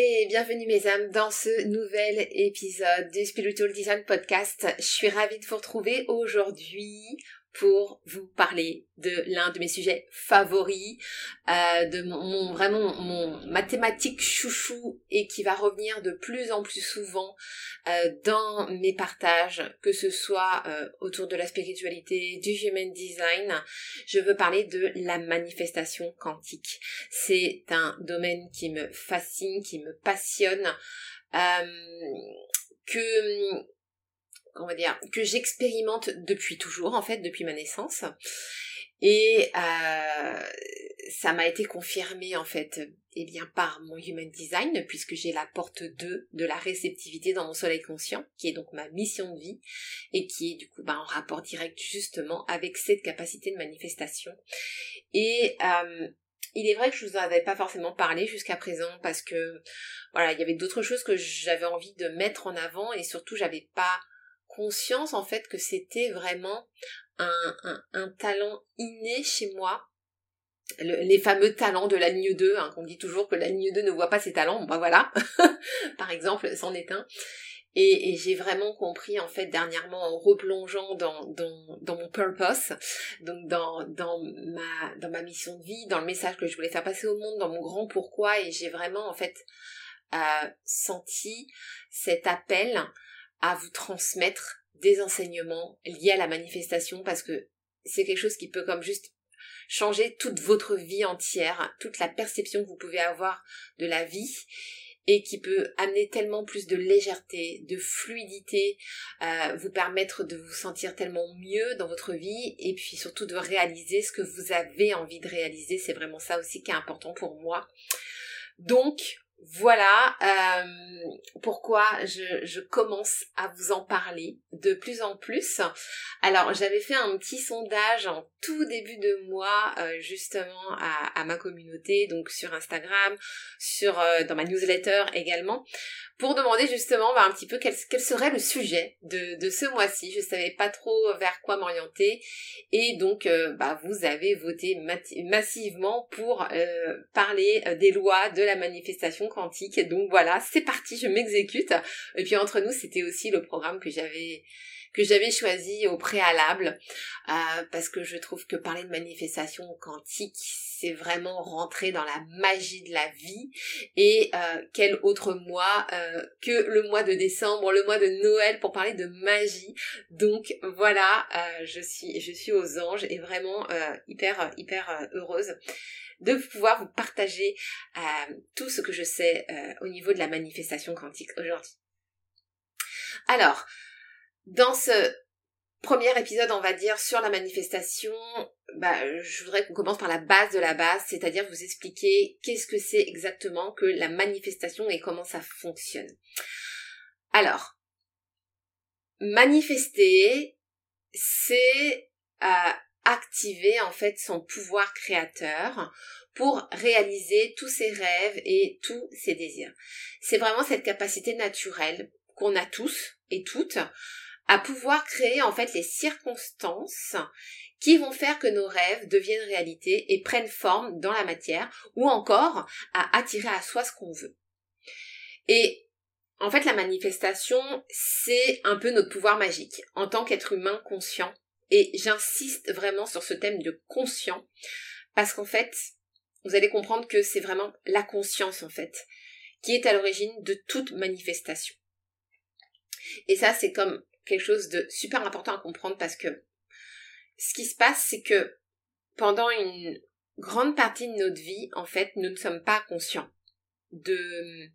Et bienvenue mes âmes dans ce nouvel épisode du Spiritual Design Podcast. Je suis ravie de vous retrouver aujourd'hui pour vous parler de l'un de mes sujets favoris, euh, de mon, vraiment mon mathématique chouchou et qui va revenir de plus en plus souvent euh, dans mes partages, que ce soit euh, autour de la spiritualité, du human design. Je veux parler de la manifestation quantique. C'est un domaine qui me fascine, qui me passionne, que on va dire, que j'expérimente depuis toujours, en fait, depuis ma naissance. Et euh, ça m'a été confirmé, en fait, eh bien, par mon Human Design, puisque j'ai la porte 2 de la réceptivité dans mon soleil conscient, qui est donc ma mission de vie, et qui est du coup bah, en rapport direct justement avec cette capacité de manifestation. Et euh, il est vrai que je vous en avais pas forcément parlé jusqu'à présent parce que voilà, il y avait d'autres choses que j'avais envie de mettre en avant et surtout j'avais pas conscience en fait que c'était vraiment un, un, talent inné chez moi. les fameux talents de la ligne 2, hein, qu'on dit toujours que la ligne 2 ne voit pas ses talents, bah voilà, par exemple, c'en est un. Et, j'ai vraiment compris en fait dernièrement en replongeant dans, dans, dans mon purpose, donc dans, dans, ma, dans ma mission de vie, dans le message que je voulais faire passer au monde, dans mon grand pourquoi, et j'ai vraiment en fait euh, senti cet appel à vous transmettre des enseignements liés à la manifestation parce que c'est quelque chose qui peut comme juste changer toute votre vie entière, toute la perception que vous pouvez avoir de la vie et qui peut amener tellement plus de légèreté, de fluidité, euh, vous permettre de vous sentir tellement mieux dans votre vie et puis surtout de réaliser ce que vous avez envie de réaliser. C'est vraiment ça aussi qui est important pour moi. Donc, voilà euh, pourquoi je, commence à vous en parler de plus en plus. Alors j'avais fait un petit sondage en tout début de mois euh, justement à, ma communauté, donc sur Instagram, sur euh, dans ma newsletter également, pour demander justement bah, un petit peu quel, serait le sujet de, de ce mois-ci. Je savais pas trop vers quoi m'orienter et donc bah, vous avez voté massivement pour parler des lois de la manifestation quantique. Donc voilà, c'est parti, je m'exécute. Et puis entre nous, c'était aussi le programme que j'avais que j'avais choisi au préalable euh, parce que je trouve que parler de manifestation quantique c'est vraiment rentrer dans la magie de la vie et euh, quel autre mois euh, que le mois de décembre, le mois de Noël pour parler de magie. Donc voilà, je suis je suis aux anges et vraiment hyper hyper heureuse de pouvoir vous partager tout ce que je sais au niveau de la manifestation quantique aujourd'hui. Alors, dans ce premier épisode, on va dire, sur la manifestation, bah, je voudrais qu'on commence par la base de la base, c'est-à-dire vous expliquer qu'est-ce que c'est exactement que la manifestation et comment ça fonctionne. Alors, manifester, c'est euh, activer en fait son pouvoir créateur pour réaliser tous ses rêves et tous ses désirs. C'est vraiment cette capacité naturelle qu'on a tous et toutes à pouvoir créer en fait les circonstances qui vont faire que nos rêves deviennent réalité et prennent forme dans la matière ou encore à attirer à soi ce qu'on veut. Et en fait, la manifestation, c'est un peu notre pouvoir magique en tant qu'être humain conscient. Et j'insiste vraiment sur ce thème de conscient parce qu'en fait, vous allez comprendre que c'est vraiment la conscience en fait qui est à l'origine de toute manifestation. Et ça, c'est comme quelque chose de super important à comprendre parce que ce qui se passe, c'est que pendant une grande partie de notre vie, en fait, nous ne sommes pas conscients de,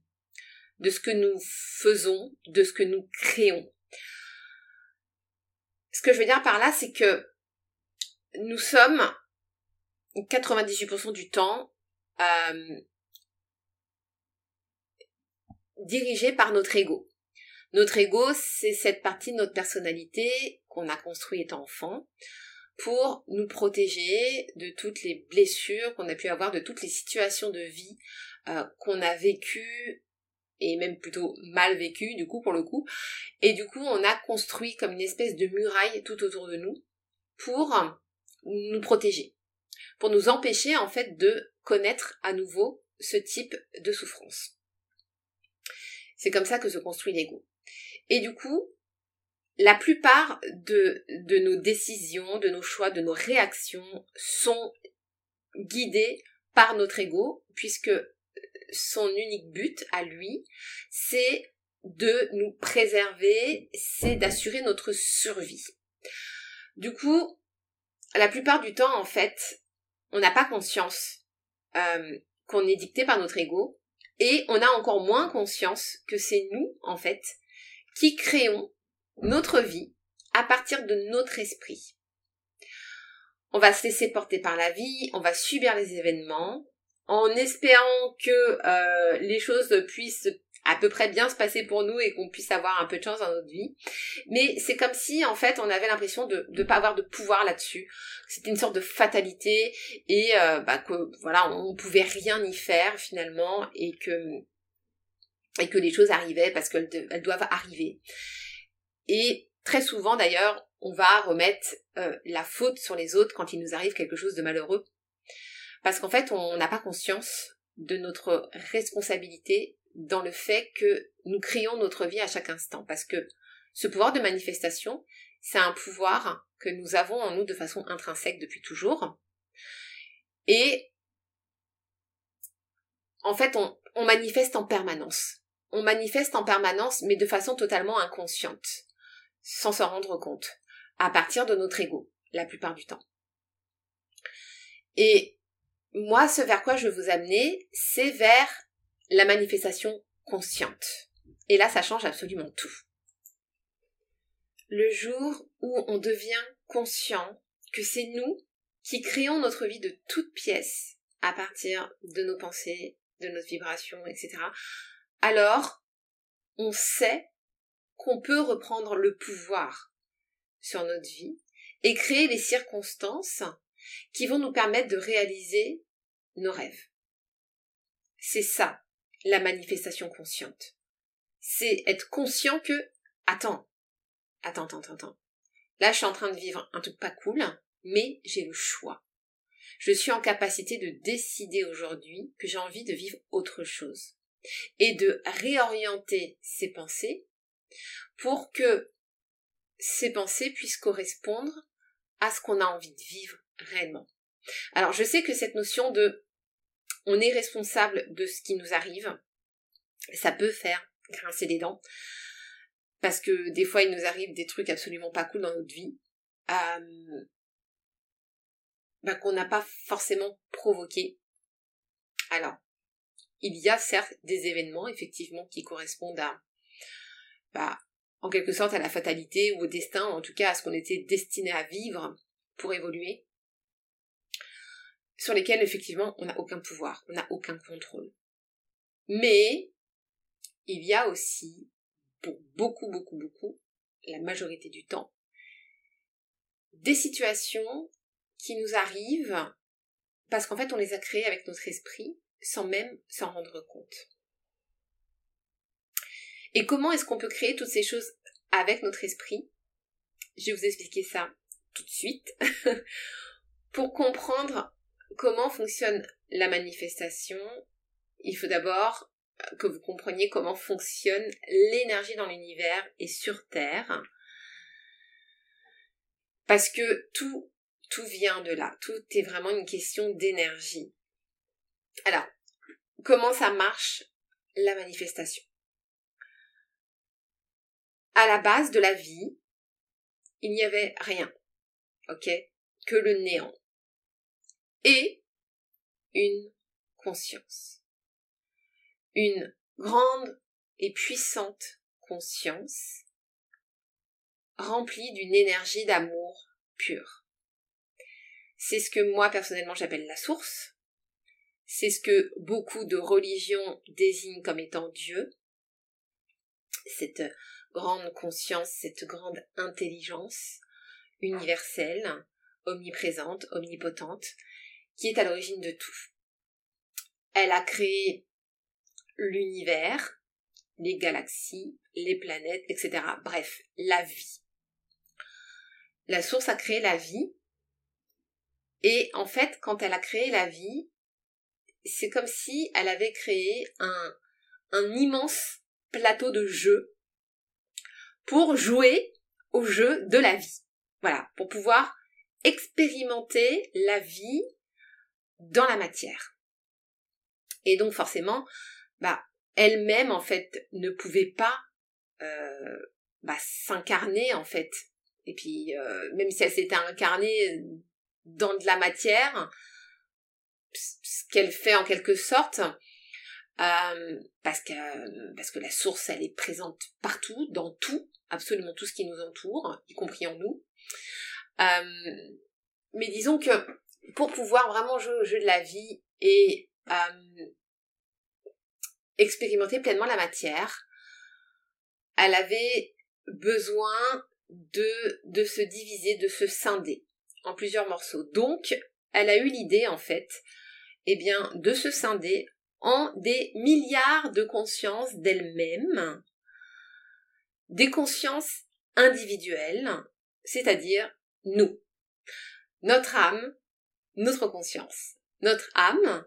de ce que nous faisons, de ce que nous créons. Ce que je veux dire par là, c'est que nous sommes 98% du temps euh, dirigés par notre ego. Notre ego, c'est cette partie de notre personnalité qu'on a construit étant enfant pour nous protéger de toutes les blessures qu'on a pu avoir, de toutes les situations de vie euh, qu'on a vécues et même plutôt mal vécues du coup pour le coup. Et du coup, on a construit comme une espèce de muraille tout autour de nous pour nous protéger, pour nous empêcher en fait de connaître à nouveau ce type de souffrance. C'est comme ça que se construit l'ego. Et du coup, la plupart de, de nos décisions, de nos choix, de nos réactions sont guidées par notre ego, puisque son unique but à lui, c'est de nous préserver, c'est d'assurer notre survie. Du coup, la plupart du temps, en fait, on n'a pas conscience euh, qu'on est dicté par notre ego, et on a encore moins conscience que c'est nous, en fait, qui créons notre vie à partir de notre esprit. On va se laisser porter par la vie, on va subir les événements, en espérant que euh, les choses puissent à peu près bien se passer pour nous et qu'on puisse avoir un peu de chance dans notre vie. Mais c'est comme si en fait on avait l'impression de ne pas avoir de pouvoir là-dessus. C'était une sorte de fatalité et euh, bah, que voilà on pouvait rien y faire finalement et que et que les choses arrivaient parce qu'elles doivent arriver. Et très souvent d'ailleurs, on va remettre euh, la faute sur les autres quand il nous arrive quelque chose de malheureux. Parce qu'en fait, on n'a pas conscience de notre responsabilité dans le fait que nous créons notre vie à chaque instant. Parce que ce pouvoir de manifestation, c'est un pouvoir que nous avons en nous de façon intrinsèque depuis toujours. Et en fait, on, manifeste en permanence. On manifeste en permanence, mais de façon totalement inconsciente sans s'en rendre compte, à partir de notre ego, la plupart du temps. Et moi, ce vers quoi je veux vous amener, c'est vers la manifestation consciente. Et là, ça change absolument tout. Le jour où on devient conscient que c'est nous qui créons notre vie de toutes pièces à partir de nos pensées, de notre vibration, etc., alors on sait qu'on peut reprendre le pouvoir sur notre vie et créer les circonstances qui vont nous permettre de réaliser nos rêves. C'est ça, la manifestation consciente. C'est être conscient que, attends, attends, attends, attends. Là, je suis en train de vivre un truc pas cool, mais j'ai le choix. Je suis en capacité de décider aujourd'hui que j'ai envie de vivre autre chose et de réorienter ces pensées pour que ces pensées puissent correspondre à ce qu'on a envie de vivre réellement. Alors je sais que cette notion de on est responsable de ce qui nous arrive, ça peut faire grincer les dents, parce que des fois il nous arrive des trucs absolument pas cool dans notre vie, bah, qu'on n'a pas forcément provoqué. Alors, il y a certes des événements effectivement qui correspondent à bah, en quelque sorte à la fatalité ou au destin, en tout cas à ce qu'on était destiné à vivre pour évoluer, sur lesquels effectivement on n'a aucun pouvoir, on n'a aucun contrôle. Mais il y a aussi, pour beaucoup, beaucoup, beaucoup, la majorité du temps, des situations qui nous arrivent parce qu'en fait on les a créées avec notre esprit sans même s'en rendre compte. Et comment est-ce qu'on peut créer toutes ces choses avec notre esprit? Je vais vous expliquer ça tout de suite. Pour comprendre comment fonctionne la manifestation, il faut d'abord que vous compreniez comment fonctionne l'énergie dans l'univers et sur Terre. Parce que tout, tout vient de là. Tout est vraiment une question d'énergie. Alors, comment ça marche la manifestation? À la base de la vie, il n'y avait rien, ok? Que le néant. Et une conscience. Une grande et puissante conscience remplie d'une énergie d'amour pur. C'est ce que moi personnellement j'appelle la source. C'est ce que beaucoup de religions désignent comme étant Dieu. Cette grande conscience, cette grande intelligence universelle, omniprésente, omnipotente, qui est à l'origine de tout. Elle a créé l'univers, les galaxies, les planètes, etc. Bref, la vie. La source a créé la vie. Et en fait, quand elle a créé la vie, c'est comme si elle avait créé un, immense plateau de jeu pour jouer au jeu de la vie. Voilà, pour pouvoir expérimenter la vie dans la matière. Et donc forcément, bah, elle-même en fait ne pouvait pas euh, bah, s'incarner en fait. Et puis euh, même si elle s'était incarnée dans de la matière, ce qu'elle fait en quelque sorte, euh, parce que parce que la source elle est présente partout, dans tout, absolument tout ce qui nous entoure, y compris en nous. mais disons que pour pouvoir vraiment jouer au jeu de la vie et expérimenter pleinement la matière, elle avait besoin de, de se diviser, de se scinder en plusieurs morceaux. Donc, elle a eu l'idée, en fait, eh bien, de se scinder en des milliards de consciences d'elle-même, des consciences individuelles, c'est-à-dire nous. Notre âme, notre conscience. Notre âme,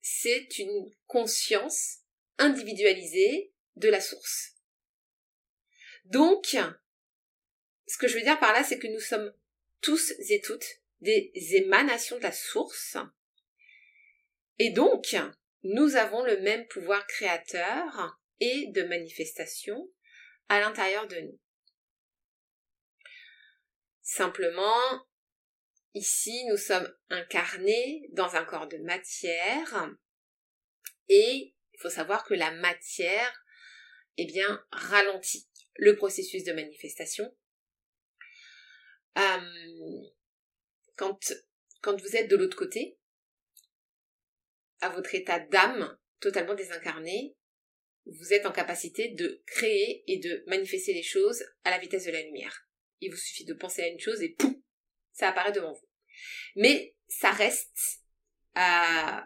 c'est une conscience individualisée de la source. Donc, ce que je veux dire par là, c'est que nous sommes tous et toutes des émanations de la source. Et donc, nous avons le même pouvoir créateur et de manifestation à l'intérieur de nous. Simplement, ici, nous sommes incarnés dans un corps de matière et il faut savoir que la matière, eh bien, ralentit le processus de manifestation. Euh, quand, quand vous êtes de l'autre côté, à votre état d'âme totalement désincarné, vous êtes en capacité de créer et de manifester les choses à la vitesse de la lumière. Il vous suffit de penser à une chose et pouf, ça apparaît devant vous. Mais ça reste euh,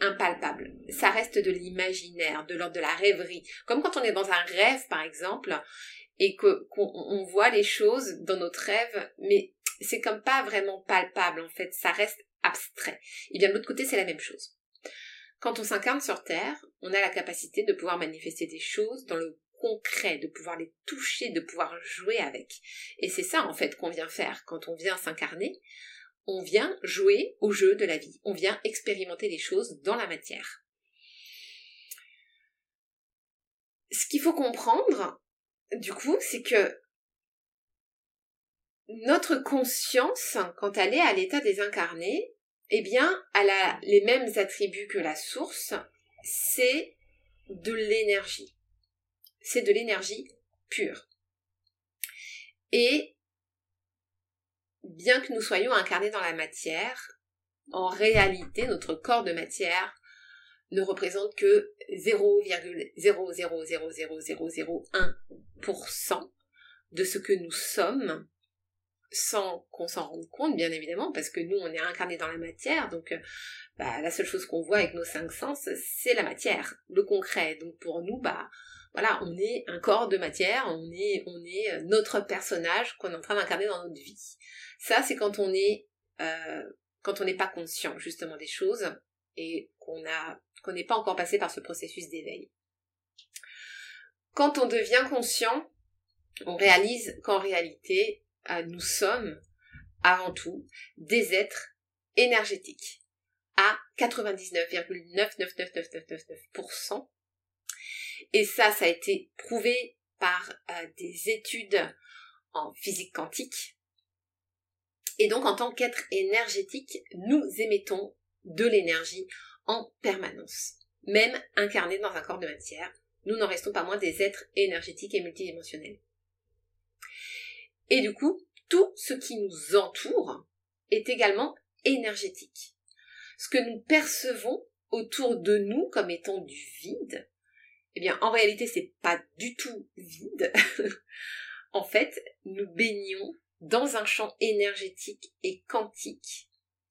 impalpable. Ça reste de l'imaginaire, de l'ordre de la rêverie. Comme quand on est dans un rêve, par exemple, et qu'on voit les choses dans notre rêve, mais c'est comme pas vraiment palpable en fait. Ça reste abstrait. Et bien de l'autre côté, c'est la même chose. Quand on s'incarne sur Terre, on a la capacité de pouvoir manifester des choses dans le concret, de pouvoir les toucher, de pouvoir jouer avec. Et c'est ça en fait qu'on vient faire quand on vient s'incarner on vient jouer au jeu de la vie, on vient expérimenter les choses dans la matière. Ce qu'il faut comprendre, du coup, c'est que notre conscience, quand elle est à l'état désincarné, eh bien, elle a les mêmes attributs que la source, c'est de l'énergie. C'est de l'énergie pure. Et bien que nous soyons incarnés dans la matière, en réalité, notre corps de matière ne représente que 0,0000001% de ce que nous sommes, sans qu'on s'en rende compte, bien évidemment, parce que nous, on est incarnés dans la matière, donc bah, la seule chose qu'on voit avec nos cinq sens, c'est la matière, le concret. Donc pour nous, bah voilà, on est un corps de matière, on est, on est notre personnage qu'on est en train d'incarner dans notre vie. Ça, c'est quand on est euh, quand on n'est pas conscient justement des choses et qu'on a qu'on n'est pas encore passé par ce processus d'éveil. Quand on devient conscient, on réalise qu'en réalité, euh, nous sommes avant tout des êtres énergétiques, à 99,9999999%. Et ça, ça a été prouvé par euh, des études en physique quantique. Et donc, en tant qu'être énergétique, nous émettons de l'énergie en permanence. Même incarnés dans un corps de matière, nous n'en restons pas moins des êtres énergétiques et multidimensionnels. Et du coup, tout ce qui nous entoure est également énergétique. Ce que nous percevons autour de nous comme étant du vide, eh bien, en réalité, c'est pas du tout vide. en fait, nous baignons dans un champ énergétique et quantique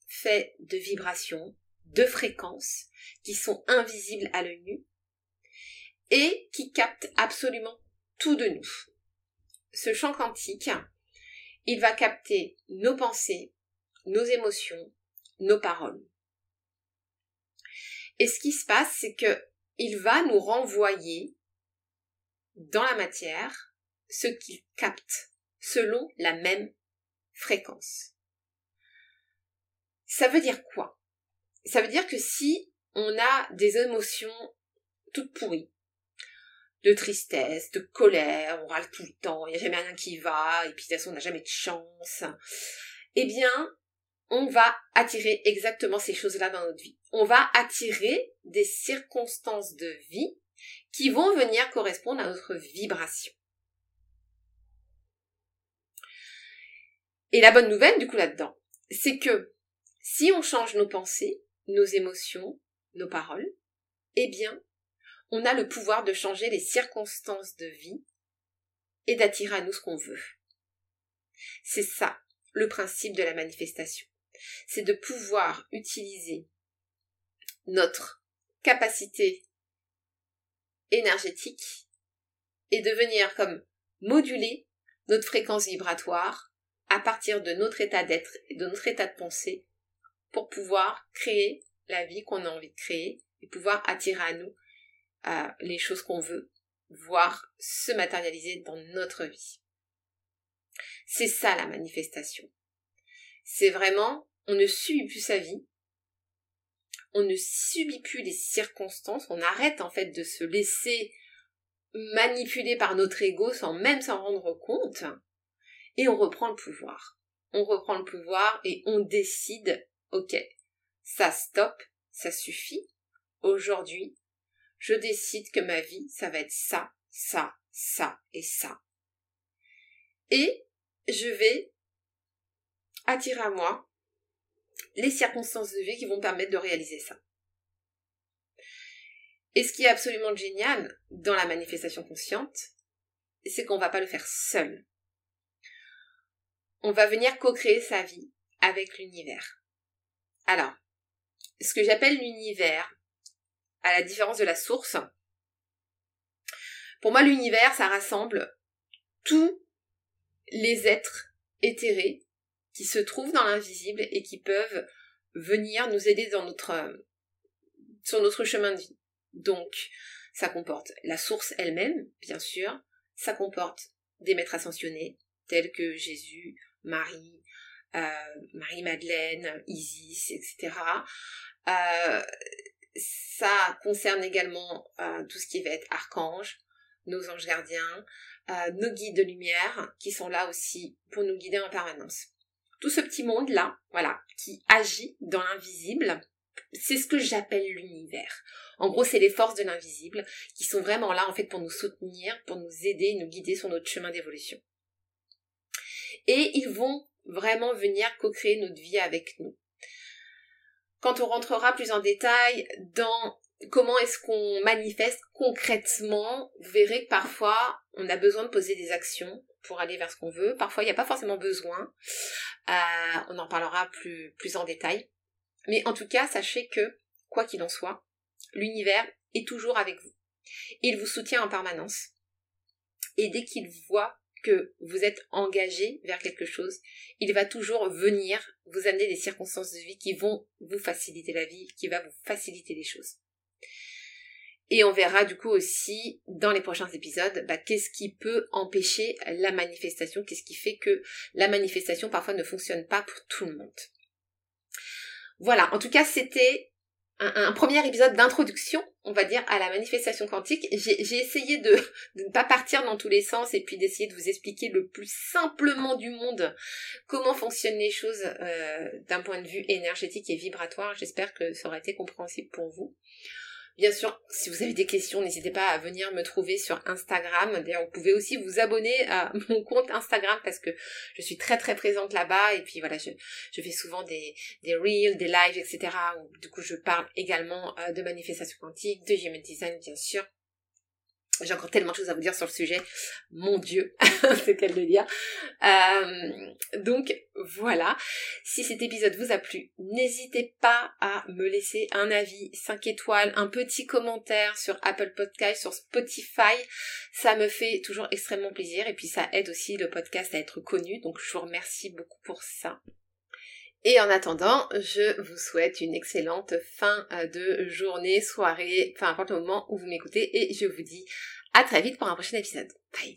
fait de vibrations, de fréquences qui sont invisibles à l'œil nu et qui captent absolument tout de nous. Ce champ quantique, il va capter nos pensées, nos émotions, nos paroles. Et ce qui se passe, c'est que il va nous renvoyer dans la matière ce qu'il capte selon la même fréquence. Ça veut dire quoi? Ça veut dire que si on a des émotions toutes pourries, de tristesse, de colère, on râle tout le temps, il n'y a jamais rien qui va, et puis de toute façon on n'a jamais de chance, eh bien, on va attirer exactement ces choses-là dans notre vie. On va attirer des circonstances de vie qui vont venir correspondre à notre vibration. Et la bonne nouvelle, du coup, là-dedans, c'est que si on change nos pensées, nos émotions, nos paroles, eh bien, on a le pouvoir de changer les circonstances de vie et d'attirer à nous ce qu'on veut. C'est ça, le principe de la manifestation. C'est de pouvoir utiliser notre capacité énergétique et de venir comme moduler notre fréquence vibratoire à partir de notre état d'être et de notre état de pensée pour pouvoir créer la vie qu'on a envie de créer et pouvoir attirer à nous les choses qu'on veut, voir se matérialiser dans notre vie. C'est ça la manifestation. C'est vraiment, on ne subit plus sa vie, on ne subit plus les circonstances, on arrête en fait de se laisser manipuler par notre ego sans même s'en rendre compte, et on reprend le pouvoir. On reprend le pouvoir et on décide, ok, ça stop, ça suffit. Aujourd'hui, je décide que ma vie, ça va être ça, ça, ça et ça. Et je vais attirer à moi les circonstances de vie qui vont permettre de réaliser ça. Et ce qui est absolument génial dans la manifestation consciente, c'est qu'on va pas le faire seul on va venir co-créer sa vie avec l'univers. Alors, ce que j'appelle l'univers, à la différence de la source, pour moi l'univers, ça rassemble tous les êtres éthérés qui se trouvent dans l'invisible et qui peuvent venir nous aider dans notre, sur notre chemin de vie. Donc, ça comporte la source elle-même, bien sûr, ça comporte des maîtres ascensionnés, tels que Jésus, Marie, euh, Marie-Madeleine, Isis, etc. Euh, ça concerne également euh, tout ce qui va être archange, nos anges gardiens, nos guides de lumière qui sont là aussi pour nous guider en permanence. Tout ce petit monde-là, voilà, qui agit dans l'invisible, c'est ce que j'appelle l'univers. En gros, c'est les forces de l'invisible qui sont vraiment là en fait pour nous soutenir, pour nous aider, nous guider sur notre chemin d'évolution et ils vont vraiment venir co-créer notre vie avec nous. Quand on rentrera plus en détail dans comment est-ce qu'on manifeste concrètement, vous verrez que parfois on a besoin de poser des actions pour aller vers ce qu'on veut. Parfois il n'y a pas forcément besoin. Euh, on en parlera plus, plus en détail. Mais en tout cas, sachez que, quoi qu'il en soit, l'univers est toujours avec vous. Il vous soutient en permanence. Et dès qu'il voit que vous êtes engagé vers quelque chose, il va toujours venir vous amener des circonstances de vie qui vont vous faciliter la vie, qui va vous faciliter les choses. Et on verra du coup aussi dans les prochains épisodes bah, qu'est-ce qui peut empêcher la manifestation, qu'est-ce qui fait que la manifestation parfois ne fonctionne pas pour tout le monde. voilà, en tout cas, c'était un, premier épisode d'introduction, on va dire, à la manifestation quantique. J'ai essayé de, ne pas partir dans tous les sens et puis d'essayer de vous expliquer le plus simplement du monde comment fonctionnent les choses euh, d'un point de vue énergétique et vibratoire. J'espère que ça aurait été compréhensible pour vous. Bien sûr, si vous avez des questions, n'hésitez pas à venir me trouver sur Instagram. D'ailleurs, vous pouvez aussi vous abonner à mon compte Instagram parce que je suis très très présente là-bas. Et puis voilà, je, je fais souvent des, des reels, des lives, etc. Du coup, je parle également euh, de manifestation quantique, de human design, bien sûr. J'ai encore tellement de choses à vous dire sur le sujet. Mon Dieu, c'est qu'elle de dire. Euh, donc voilà. Si cet épisode vous a plu, n'hésitez pas à me laisser un avis 5 étoiles, un petit commentaire sur Apple Podcast, sur Spotify. Ça me fait toujours extrêmement plaisir et puis ça aide aussi le podcast à être connu. Donc je vous remercie beaucoup pour ça. Et en attendant, je vous souhaite une excellente fin euh, de journée, soirée, peu importe le moment où vous m'écoutez, et je vous dis à très vite pour un prochain épisode. Bye